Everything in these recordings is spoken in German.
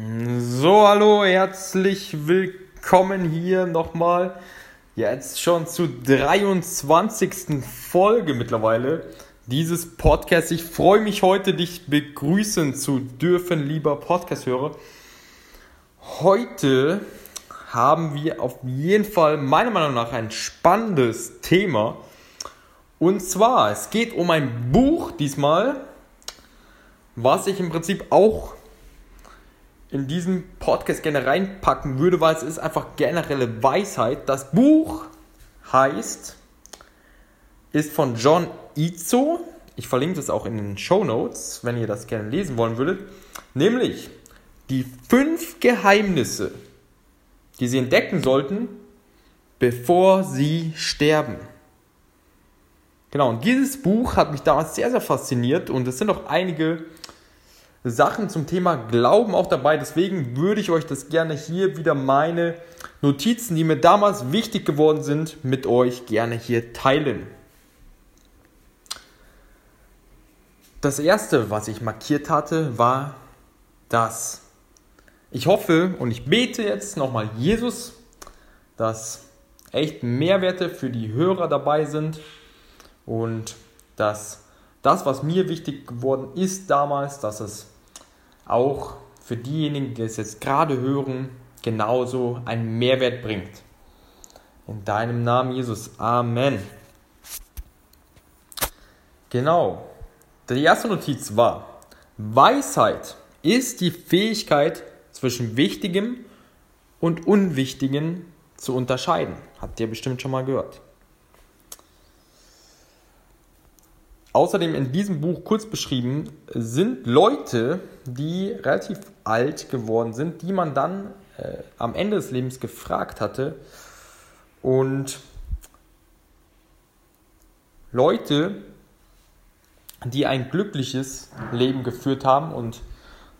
So, hallo, herzlich willkommen hier nochmal. Jetzt schon zur 23. Folge mittlerweile dieses Podcasts. Ich freue mich heute, dich begrüßen zu dürfen, lieber Podcast-Hörer. Heute haben wir auf jeden Fall meiner Meinung nach ein spannendes Thema. Und zwar, es geht um ein Buch diesmal, was ich im Prinzip auch in diesem Podcast gerne reinpacken würde, weil es ist einfach generelle Weisheit. Das Buch heißt, ist von John Izzo. Ich verlinke das auch in den Show Notes, wenn ihr das gerne lesen wollen würdet. Nämlich die fünf Geheimnisse, die sie entdecken sollten, bevor sie sterben. Genau, und dieses Buch hat mich damals sehr, sehr fasziniert und es sind auch einige Sachen zum Thema Glauben auch dabei. Deswegen würde ich euch das gerne hier wieder meine Notizen, die mir damals wichtig geworden sind, mit euch gerne hier teilen. Das erste, was ich markiert hatte, war das. Ich hoffe und ich bete jetzt nochmal Jesus, dass echt Mehrwerte für die Hörer dabei sind und dass das, was mir wichtig geworden ist damals, dass es auch für diejenigen, die es jetzt gerade hören, genauso einen Mehrwert bringt. In deinem Namen, Jesus. Amen. Genau. Die erste Notiz war, Weisheit ist die Fähigkeit zwischen Wichtigem und Unwichtigem zu unterscheiden. Habt ihr bestimmt schon mal gehört. Außerdem in diesem Buch kurz beschrieben sind Leute, die relativ alt geworden sind, die man dann äh, am Ende des Lebens gefragt hatte. Und Leute, die ein glückliches Leben geführt haben und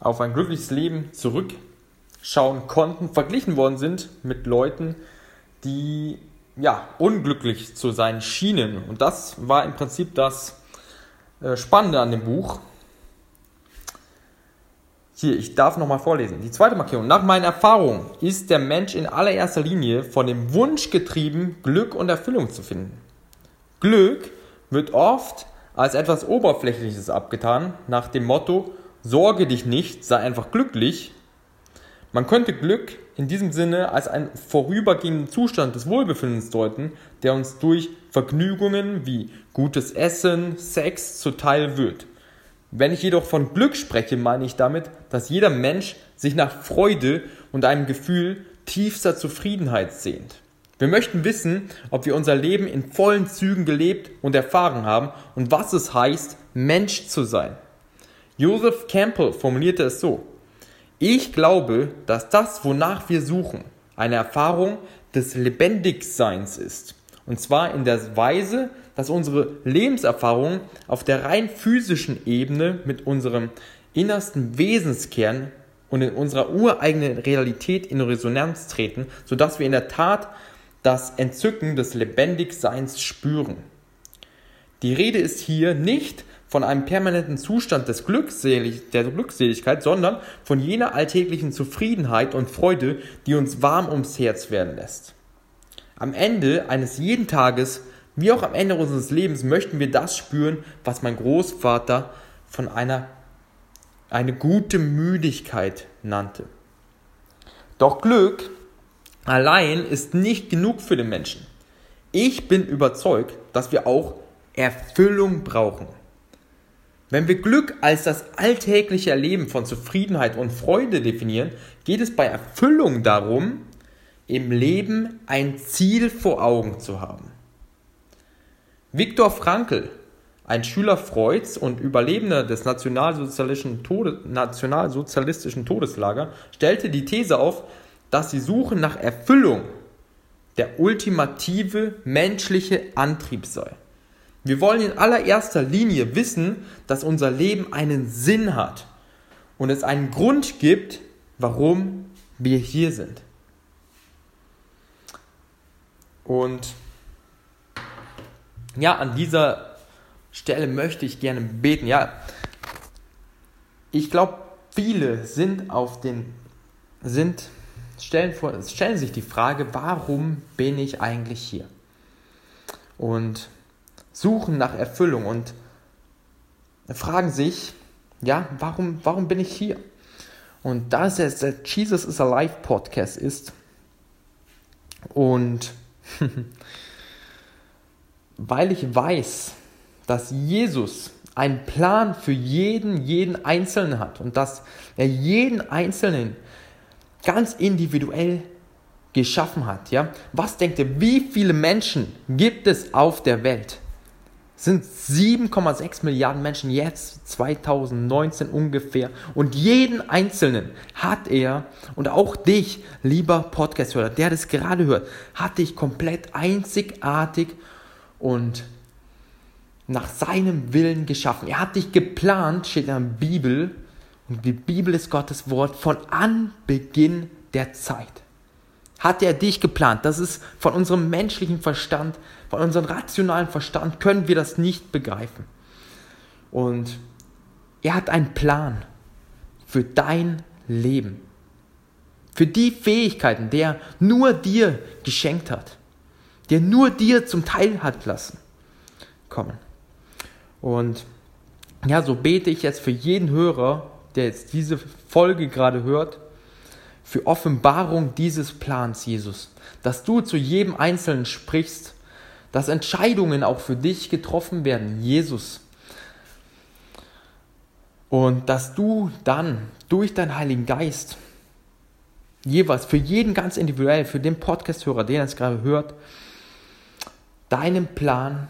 auf ein glückliches Leben zurückschauen konnten, verglichen worden sind mit Leuten, die ja unglücklich zu sein schienen. Und das war im Prinzip das Spannende an dem Buch. Hier, ich darf nochmal vorlesen. Die zweite Markierung. Nach meinen Erfahrungen ist der Mensch in allererster Linie von dem Wunsch getrieben, Glück und Erfüllung zu finden. Glück wird oft als etwas Oberflächliches abgetan, nach dem Motto, sorge dich nicht, sei einfach glücklich. Man könnte Glück in diesem Sinne als einen vorübergehenden Zustand des Wohlbefindens deuten, der uns durch Vergnügungen wie gutes Essen, Sex zuteil wird. Wenn ich jedoch von Glück spreche, meine ich damit, dass jeder Mensch sich nach Freude und einem Gefühl tiefster Zufriedenheit sehnt. Wir möchten wissen, ob wir unser Leben in vollen Zügen gelebt und erfahren haben und was es heißt, Mensch zu sein. Joseph Campbell formulierte es so. Ich glaube, dass das, wonach wir suchen, eine Erfahrung des Lebendigseins ist. Und zwar in der Weise, dass unsere Lebenserfahrung auf der rein physischen Ebene mit unserem innersten Wesenskern und in unserer ureigenen Realität in Resonanz treten, sodass wir in der Tat das Entzücken des Lebendigseins spüren. Die Rede ist hier nicht von einem permanenten Zustand des Glückselig der Glückseligkeit, sondern von jener alltäglichen Zufriedenheit und Freude, die uns warm ums Herz werden lässt. Am Ende eines jeden Tages, wie auch am Ende unseres Lebens, möchten wir das spüren, was mein Großvater von einer eine gute Müdigkeit nannte. Doch Glück allein ist nicht genug für den Menschen. Ich bin überzeugt, dass wir auch Erfüllung brauchen. Wenn wir Glück als das alltägliche Erleben von Zufriedenheit und Freude definieren, geht es bei Erfüllung darum, im Leben ein Ziel vor Augen zu haben. Viktor Frankl, ein Schüler Freuds und Überlebender des nationalsozialistischen, Tode, nationalsozialistischen Todeslager, stellte die These auf, dass die Suche nach Erfüllung der ultimative menschliche Antrieb sei. Wir wollen in allererster Linie wissen, dass unser Leben einen Sinn hat und es einen Grund gibt, warum wir hier sind. Und ja, an dieser Stelle möchte ich gerne beten. Ja, ich glaube, viele sind auf den sind stellen, stellen sich die Frage, warum bin ich eigentlich hier? Und suchen nach Erfüllung und fragen sich, ja, warum, warum bin ich hier? Und da es der Jesus is Alive Podcast ist und weil ich weiß, dass Jesus einen Plan für jeden, jeden Einzelnen hat und dass er jeden Einzelnen ganz individuell geschaffen hat. Ja? Was denkt ihr, wie viele Menschen gibt es auf der Welt? Sind 7,6 Milliarden Menschen jetzt 2019 ungefähr und jeden einzelnen hat er und auch dich, lieber Podcast-Hörer, der das gerade hört, hat dich komplett einzigartig und nach seinem Willen geschaffen. Er hat dich geplant, steht in der Bibel und die Bibel ist Gottes Wort von Anbeginn der Zeit hat er dich geplant. Das ist von unserem menschlichen Verstand, von unserem rationalen Verstand können wir das nicht begreifen. Und er hat einen Plan für dein Leben. Für die Fähigkeiten, der nur dir geschenkt hat. Der nur dir zum Teil hat lassen. Kommen. Und ja, so bete ich jetzt für jeden Hörer, der jetzt diese Folge gerade hört, für Offenbarung dieses Plans, Jesus. Dass du zu jedem Einzelnen sprichst, dass Entscheidungen auch für dich getroffen werden, Jesus. Und dass du dann durch deinen Heiligen Geist jeweils für jeden ganz individuell, für den Podcast-Hörer, den er es gerade hört, deinen Plan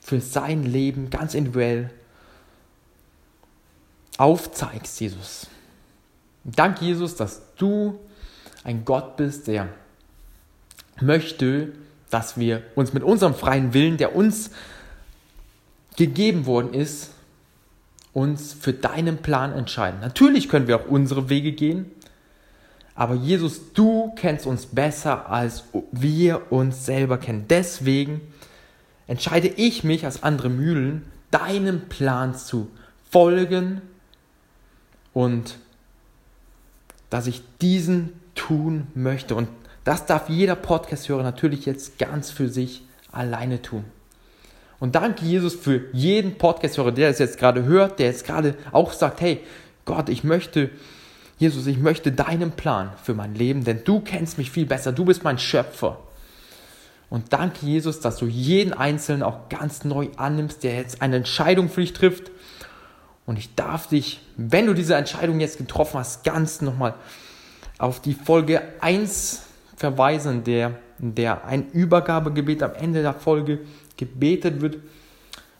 für sein Leben ganz individuell aufzeigst, Jesus. Danke, Jesus, dass du ein Gott bist, der möchte, dass wir uns mit unserem freien Willen, der uns gegeben worden ist, uns für deinen Plan entscheiden. Natürlich können wir auch unsere Wege gehen, aber Jesus, du kennst uns besser, als wir uns selber kennen. Deswegen entscheide ich mich als andere Mühlen, deinem Plan zu folgen und dass ich diesen tun möchte. Und das darf jeder Podcast-Hörer natürlich jetzt ganz für sich alleine tun. Und danke Jesus für jeden Podcast-Hörer, der es jetzt gerade hört, der jetzt gerade auch sagt, hey Gott, ich möchte, Jesus, ich möchte deinen Plan für mein Leben, denn du kennst mich viel besser, du bist mein Schöpfer. Und danke Jesus, dass du jeden Einzelnen auch ganz neu annimmst, der jetzt eine Entscheidung für dich trifft Und ich darf dich, wenn du diese Entscheidung jetzt getroffen hast, ganz nochmal auf die Folge 1 verweisen, der, der ein Übergabegebet am Ende der Folge gebetet wird.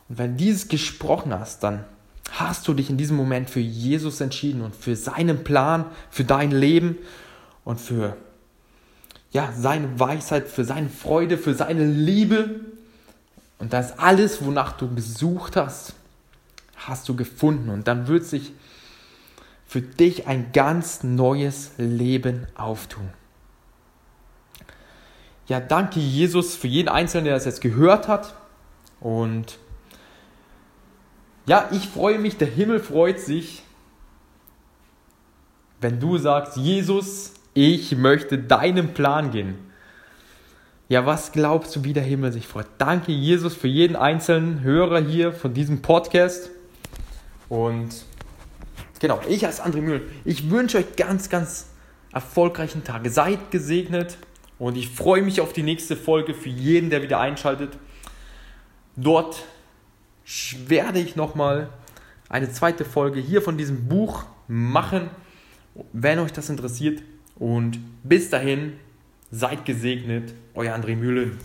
Und wenn dieses gesprochen hast, dann hast du dich in diesem Moment für Jesus entschieden und für seinen Plan, für dein Leben und für ja, seine Weisheit, für seine Freude, für seine Liebe. Und das alles, wonach du gesucht hast, hast du gefunden. Und dann wird sich für dich ein ganz neues Leben auftun. Ja, danke Jesus für jeden Einzelnen, der das jetzt gehört hat. Und ja, ich freue mich, der Himmel freut sich, wenn du sagst, Jesus, ich möchte deinen Plan gehen. Ja, was glaubst du, wie der Himmel sich freut? Danke, Jesus, für jeden einzelnen Hörer hier von diesem Podcast. Und genau, ich als André Mühl, ich wünsche euch ganz, ganz erfolgreichen Tage. Seid gesegnet und ich freue mich auf die nächste Folge für jeden, der wieder einschaltet. Dort werde ich nochmal eine zweite Folge hier von diesem Buch machen, wenn euch das interessiert. Und bis dahin, seid gesegnet, euer André Mühlen.